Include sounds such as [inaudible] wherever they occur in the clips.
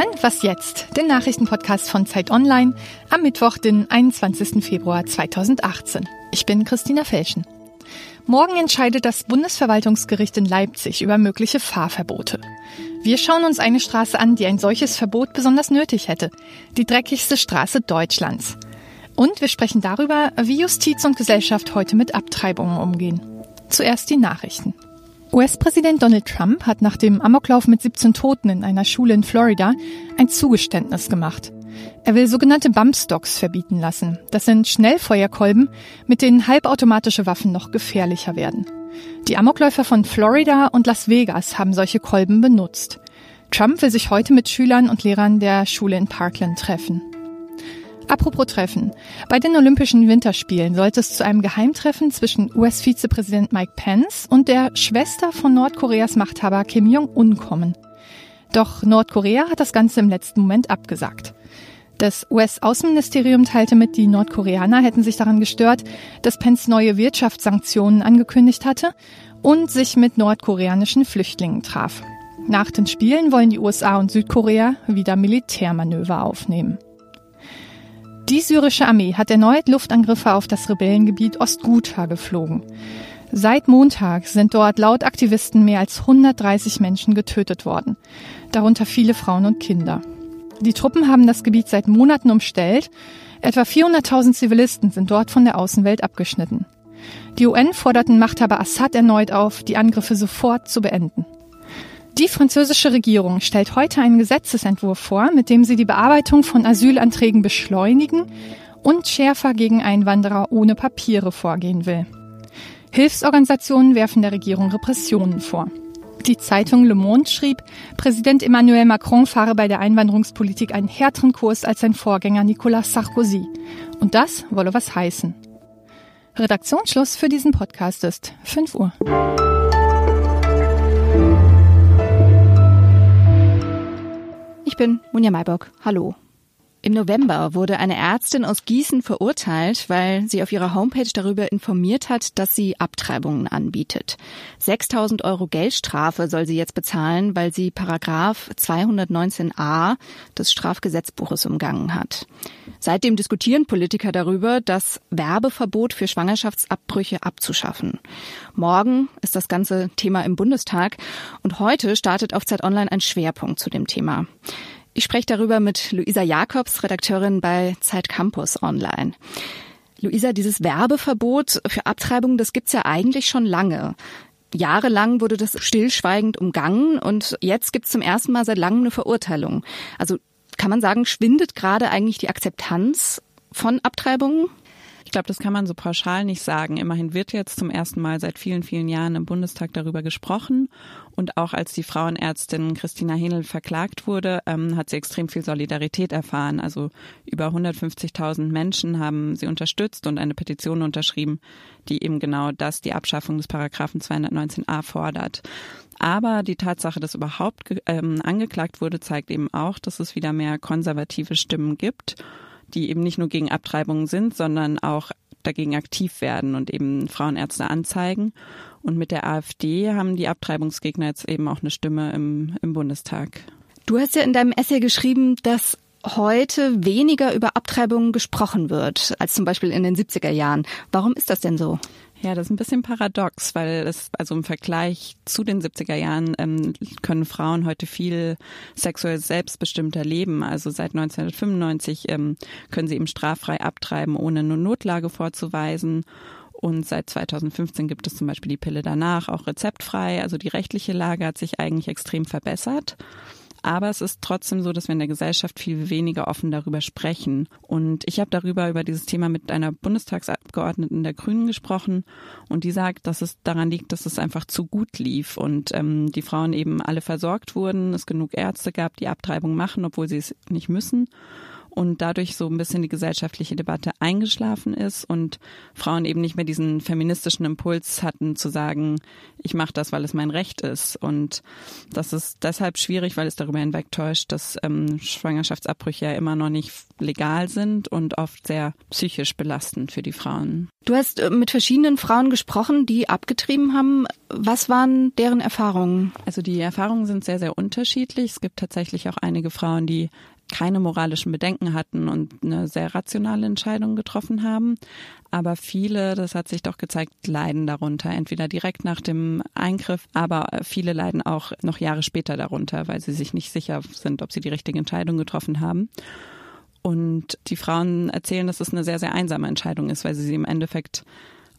hören Was jetzt, den Nachrichtenpodcast von Zeit Online am Mittwoch, den 21. Februar 2018. Ich bin Christina Felschen. Morgen entscheidet das Bundesverwaltungsgericht in Leipzig über mögliche Fahrverbote. Wir schauen uns eine Straße an, die ein solches Verbot besonders nötig hätte. Die dreckigste Straße Deutschlands. Und wir sprechen darüber, wie Justiz und Gesellschaft heute mit Abtreibungen umgehen. Zuerst die Nachrichten. US-Präsident Donald Trump hat nach dem Amoklauf mit 17 Toten in einer Schule in Florida ein Zugeständnis gemacht. Er will sogenannte Bumpstocks verbieten lassen. Das sind Schnellfeuerkolben, mit denen halbautomatische Waffen noch gefährlicher werden. Die Amokläufer von Florida und Las Vegas haben solche Kolben benutzt. Trump will sich heute mit Schülern und Lehrern der Schule in Parkland treffen. Apropos Treffen. Bei den Olympischen Winterspielen sollte es zu einem Geheimtreffen zwischen US-Vizepräsident Mike Pence und der Schwester von Nordkoreas Machthaber Kim Jong-un kommen. Doch Nordkorea hat das Ganze im letzten Moment abgesagt. Das US-Außenministerium teilte mit, die Nordkoreaner hätten sich daran gestört, dass Pence neue Wirtschaftssanktionen angekündigt hatte und sich mit nordkoreanischen Flüchtlingen traf. Nach den Spielen wollen die USA und Südkorea wieder Militärmanöver aufnehmen. Die syrische Armee hat erneut Luftangriffe auf das Rebellengebiet Ostguta geflogen. Seit Montag sind dort laut Aktivisten mehr als 130 Menschen getötet worden, darunter viele Frauen und Kinder. Die Truppen haben das Gebiet seit Monaten umstellt. Etwa 400.000 Zivilisten sind dort von der Außenwelt abgeschnitten. Die UN forderten Machthaber Assad erneut auf, die Angriffe sofort zu beenden. Die französische Regierung stellt heute einen Gesetzesentwurf vor, mit dem sie die Bearbeitung von Asylanträgen beschleunigen und schärfer gegen Einwanderer ohne Papiere vorgehen will. Hilfsorganisationen werfen der Regierung Repressionen vor. Die Zeitung Le Monde schrieb, Präsident Emmanuel Macron fahre bei der Einwanderungspolitik einen härteren Kurs als sein Vorgänger Nicolas Sarkozy. Und das wolle was heißen. Redaktionsschluss für diesen Podcast ist 5 Uhr. Bin Munja Maybock. Hallo. Im November wurde eine Ärztin aus Gießen verurteilt, weil sie auf ihrer Homepage darüber informiert hat, dass sie Abtreibungen anbietet. 6000 Euro Geldstrafe soll sie jetzt bezahlen, weil sie Paragraph 219a des Strafgesetzbuches umgangen hat. Seitdem diskutieren Politiker darüber, das Werbeverbot für Schwangerschaftsabbrüche abzuschaffen. Morgen ist das ganze Thema im Bundestag und heute startet auf Zeit Online ein Schwerpunkt zu dem Thema. Ich spreche darüber mit Luisa Jakobs, Redakteurin bei Zeit Campus Online. Luisa, dieses Werbeverbot für Abtreibung, das gibt's ja eigentlich schon lange. Jahrelang wurde das stillschweigend umgangen und jetzt gibt's zum ersten Mal seit langem eine Verurteilung. Also kann man sagen, schwindet gerade eigentlich die Akzeptanz von Abtreibungen? Ich glaube, das kann man so pauschal nicht sagen. Immerhin wird jetzt zum ersten Mal seit vielen, vielen Jahren im Bundestag darüber gesprochen. Und auch als die Frauenärztin Christina Henel verklagt wurde, ähm, hat sie extrem viel Solidarität erfahren. Also über 150.000 Menschen haben sie unterstützt und eine Petition unterschrieben, die eben genau das, die Abschaffung des Paragraphen 219a fordert. Aber die Tatsache, dass überhaupt ähm, angeklagt wurde, zeigt eben auch, dass es wieder mehr konservative Stimmen gibt die eben nicht nur gegen Abtreibungen sind, sondern auch dagegen aktiv werden und eben Frauenärzte anzeigen. Und mit der AfD haben die Abtreibungsgegner jetzt eben auch eine Stimme im, im Bundestag. Du hast ja in deinem Essay geschrieben, dass heute weniger über Abtreibungen gesprochen wird als zum Beispiel in den 70er Jahren. Warum ist das denn so? Ja, das ist ein bisschen paradox, weil es, also im Vergleich zu den 70er Jahren ähm, können Frauen heute viel sexuell selbstbestimmter leben. Also seit 1995 ähm, können sie eben straffrei abtreiben, ohne eine Notlage vorzuweisen. Und seit 2015 gibt es zum Beispiel die Pille danach auch rezeptfrei. Also die rechtliche Lage hat sich eigentlich extrem verbessert. Aber es ist trotzdem so, dass wir in der Gesellschaft viel weniger offen darüber sprechen. Und ich habe darüber über dieses Thema mit einer Bundestagsabgeordneten der Grünen gesprochen und die sagt, dass es daran liegt, dass es einfach zu gut lief und ähm, die Frauen eben alle versorgt wurden, es genug Ärzte gab, die Abtreibung machen, obwohl sie es nicht müssen und dadurch so ein bisschen die gesellschaftliche Debatte eingeschlafen ist und Frauen eben nicht mehr diesen feministischen Impuls hatten zu sagen, ich mache das, weil es mein Recht ist. Und das ist deshalb schwierig, weil es darüber hinwegtäuscht, dass ähm, Schwangerschaftsabbrüche ja immer noch nicht legal sind und oft sehr psychisch belastend für die Frauen. Du hast äh, mit verschiedenen Frauen gesprochen, die abgetrieben haben. Was waren deren Erfahrungen? Also die Erfahrungen sind sehr, sehr unterschiedlich. Es gibt tatsächlich auch einige Frauen, die keine moralischen Bedenken hatten und eine sehr rationale Entscheidung getroffen haben. Aber viele, das hat sich doch gezeigt, leiden darunter, entweder direkt nach dem Eingriff, aber viele leiden auch noch Jahre später darunter, weil sie sich nicht sicher sind, ob sie die richtige Entscheidung getroffen haben. Und die Frauen erzählen, dass es eine sehr, sehr einsame Entscheidung ist, weil sie sie im Endeffekt,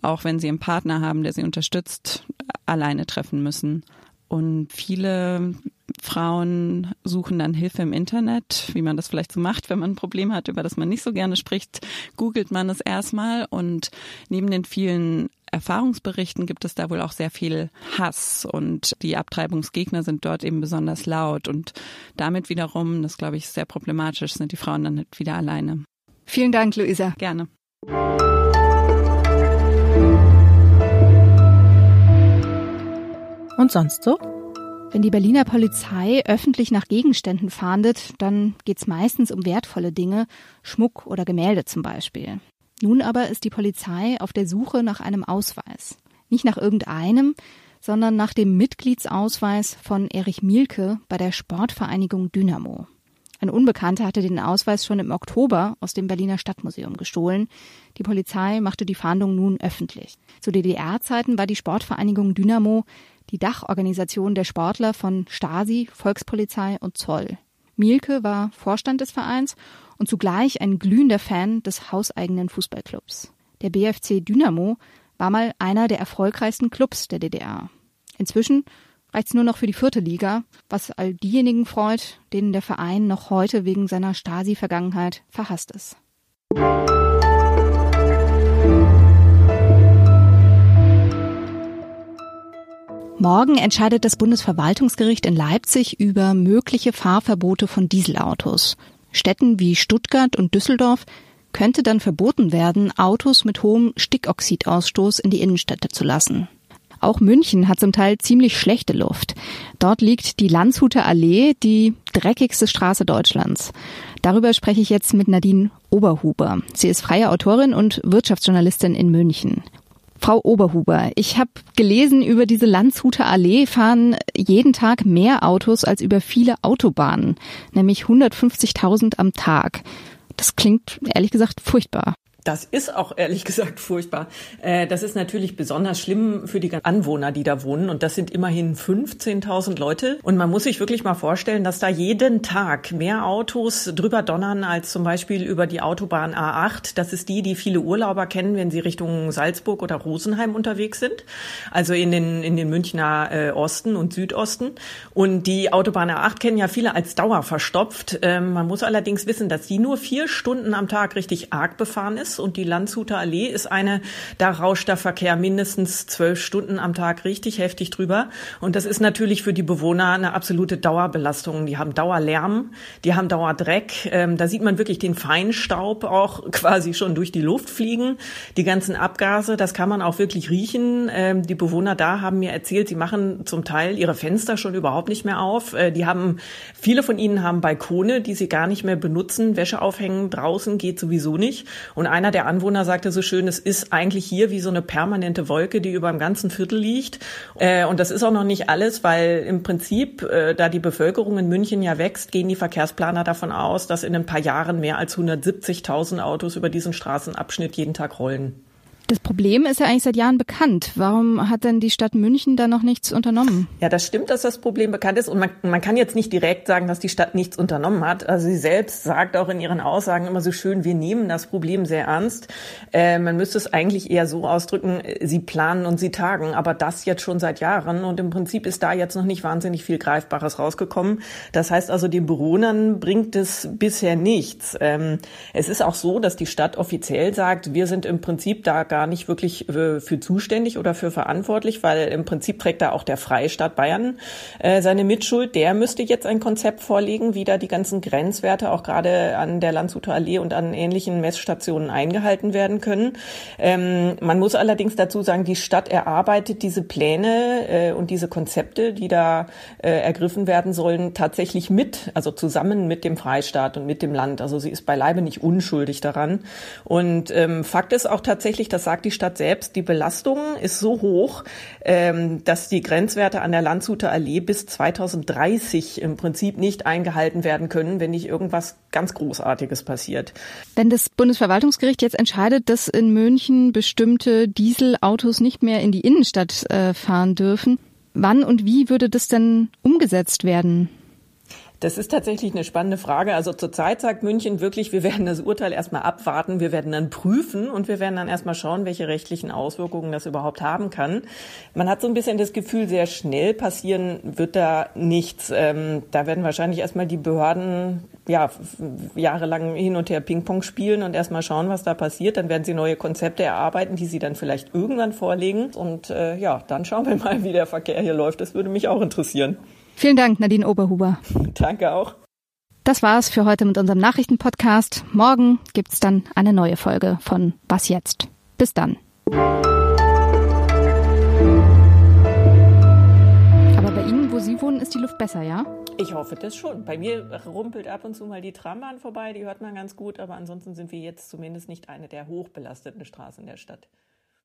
auch wenn sie einen Partner haben, der sie unterstützt, alleine treffen müssen. Und viele Frauen suchen dann Hilfe im Internet, wie man das vielleicht so macht, wenn man ein Problem hat, über das man nicht so gerne spricht, googelt man es erstmal und neben den vielen Erfahrungsberichten gibt es da wohl auch sehr viel Hass und die Abtreibungsgegner sind dort eben besonders laut und damit wiederum, das glaube ich sehr problematisch, sind die Frauen dann halt wieder alleine. Vielen Dank, Luisa. Gerne. Und sonst so? Wenn die Berliner Polizei öffentlich nach Gegenständen fahndet, dann geht's meistens um wertvolle Dinge, Schmuck oder Gemälde zum Beispiel. Nun aber ist die Polizei auf der Suche nach einem Ausweis. Nicht nach irgendeinem, sondern nach dem Mitgliedsausweis von Erich Mielke bei der Sportvereinigung Dynamo. Ein Unbekannter hatte den Ausweis schon im Oktober aus dem Berliner Stadtmuseum gestohlen. Die Polizei machte die Fahndung nun öffentlich. Zu DDR-Zeiten war die Sportvereinigung Dynamo die Dachorganisation der Sportler von Stasi, Volkspolizei und Zoll. Mielke war Vorstand des Vereins und zugleich ein glühender Fan des hauseigenen Fußballclubs. Der BFC Dynamo war mal einer der erfolgreichsten Clubs der DDR. Inzwischen reicht's nur noch für die vierte Liga, was all diejenigen freut, denen der Verein noch heute wegen seiner Stasi-Vergangenheit verhasst ist. Morgen entscheidet das Bundesverwaltungsgericht in Leipzig über mögliche Fahrverbote von Dieselautos. Städten wie Stuttgart und Düsseldorf könnte dann verboten werden, Autos mit hohem Stickoxidausstoß in die Innenstädte zu lassen. Auch München hat zum Teil ziemlich schlechte Luft. Dort liegt die Landshuter Allee, die dreckigste Straße Deutschlands. Darüber spreche ich jetzt mit Nadine Oberhuber. Sie ist freie Autorin und Wirtschaftsjournalistin in München. Frau Oberhuber, ich habe gelesen, über diese Landshuter Allee fahren jeden Tag mehr Autos als über viele Autobahnen, nämlich 150.000 am Tag. Das klingt ehrlich gesagt furchtbar. Das ist auch ehrlich [laughs] gesagt furchtbar. Äh, das ist natürlich besonders schlimm für die Anwohner, die da wohnen. Und das sind immerhin 15.000 Leute. Und man muss sich wirklich mal vorstellen, dass da jeden Tag mehr Autos drüber donnern als zum Beispiel über die Autobahn A8. Das ist die, die viele Urlauber kennen, wenn sie Richtung Salzburg oder Rosenheim unterwegs sind. Also in den, in den Münchner äh, Osten und Südosten. Und die Autobahn A8 kennen ja viele als dauerverstopft. Ähm, man muss allerdings wissen, dass die nur vier Stunden am Tag richtig arg befahren ist und die Landshuter Allee ist eine, da rauscht der Verkehr mindestens zwölf Stunden am Tag richtig heftig drüber. Und das ist natürlich für die Bewohner eine absolute Dauerbelastung. Die haben Dauerlärm, die haben Dauerdreck. Ähm, da sieht man wirklich den Feinstaub auch [laughs] quasi schon durch die Luft fliegen. Die ganzen Abgase, das kann man auch wirklich riechen. Ähm, die Bewohner da haben mir erzählt, sie machen zum Teil ihre Fenster schon überhaupt nicht mehr auf. Äh, die haben, viele von ihnen haben Balkone, die sie gar nicht mehr benutzen. Wäsche aufhängen draußen geht sowieso nicht. Und einer der Anwohner sagte so schön, es ist eigentlich hier wie so eine permanente Wolke, die über dem ganzen Viertel liegt. Äh, und das ist auch noch nicht alles, weil im Prinzip, äh, da die Bevölkerung in München ja wächst, gehen die Verkehrsplaner davon aus, dass in ein paar Jahren mehr als 170.000 Autos über diesen Straßenabschnitt jeden Tag rollen. Das Problem ist ja eigentlich seit Jahren bekannt. Warum hat denn die Stadt München da noch nichts unternommen? Ja, das stimmt, dass das Problem bekannt ist. Und man, man kann jetzt nicht direkt sagen, dass die Stadt nichts unternommen hat. Also sie selbst sagt auch in ihren Aussagen immer so schön, wir nehmen das Problem sehr ernst. Äh, man müsste es eigentlich eher so ausdrücken, sie planen und sie tagen. Aber das jetzt schon seit Jahren. Und im Prinzip ist da jetzt noch nicht wahnsinnig viel Greifbares rausgekommen. Das heißt also, den Bewohnern bringt es bisher nichts. Ähm, es ist auch so, dass die Stadt offiziell sagt, wir sind im Prinzip da gar gar nicht wirklich äh, für zuständig oder für verantwortlich, weil im Prinzip trägt da auch der Freistaat Bayern äh, seine Mitschuld. Der müsste jetzt ein Konzept vorlegen, wie da die ganzen Grenzwerte auch gerade an der Landshuter Allee und an ähnlichen Messstationen eingehalten werden können. Ähm, man muss allerdings dazu sagen, die Stadt erarbeitet diese Pläne äh, und diese Konzepte, die da ergriffen werden sollen, tatsächlich mit, also zusammen mit dem Freistaat und mit dem Land. Also sie ist beileibe nicht unschuldig daran. Und ähm, Fakt ist auch tatsächlich, das sagt die Stadt selbst, die Belastung ist so hoch, ähm, dass die Grenzwerte an der Landshuter Allee bis 2030 im Prinzip nicht eingehalten werden können, wenn nicht irgendwas ganz Großartiges passiert. Wenn das Bundesverwaltungsgericht jetzt entscheidet, dass in München bestimmte Dieselautos nicht mehr in die Innenstadt äh, fahren dürfen, wann und wie würde das denn umgesetzt werden? Das ist tatsächlich eine spannende Frage. Also zurzeit sagt München wirklich, wir werden das Urteil erstmal abwarten, wir werden dann prüfen und wir werden dann erstmal schauen, welche rechtlichen Auswirkungen das überhaupt haben kann. Man hat so ein bisschen das Gefühl, sehr schnell passieren wird da nichts. Ähm, da werden wahrscheinlich erstmal die Behörden ja, jahrelang hin und her Ping-Pong spielen und erstmal schauen, was da passiert. Dann werden sie neue Konzepte erarbeiten, die sie dann vielleicht irgendwann vorlegen. Und äh, ja, dann schauen wir mal, wie der Verkehr hier läuft. Das würde mich auch interessieren. Vielen Dank, Nadine Oberhuber. [laughs] Danke auch. Das war's für heute mit unserem Nachrichtenpodcast. Morgen gibt's dann eine neue Folge von Was jetzt? Bis dann. Aber bei Ihnen, wo Sie wohnen, ist die Luft besser, ja? Ich hoffe das schon. Bei mir rumpelt ab und zu mal die Trambahn vorbei, die hört man ganz gut, aber ansonsten sind wir jetzt zumindest nicht eine der hochbelasteten Straßen der Stadt.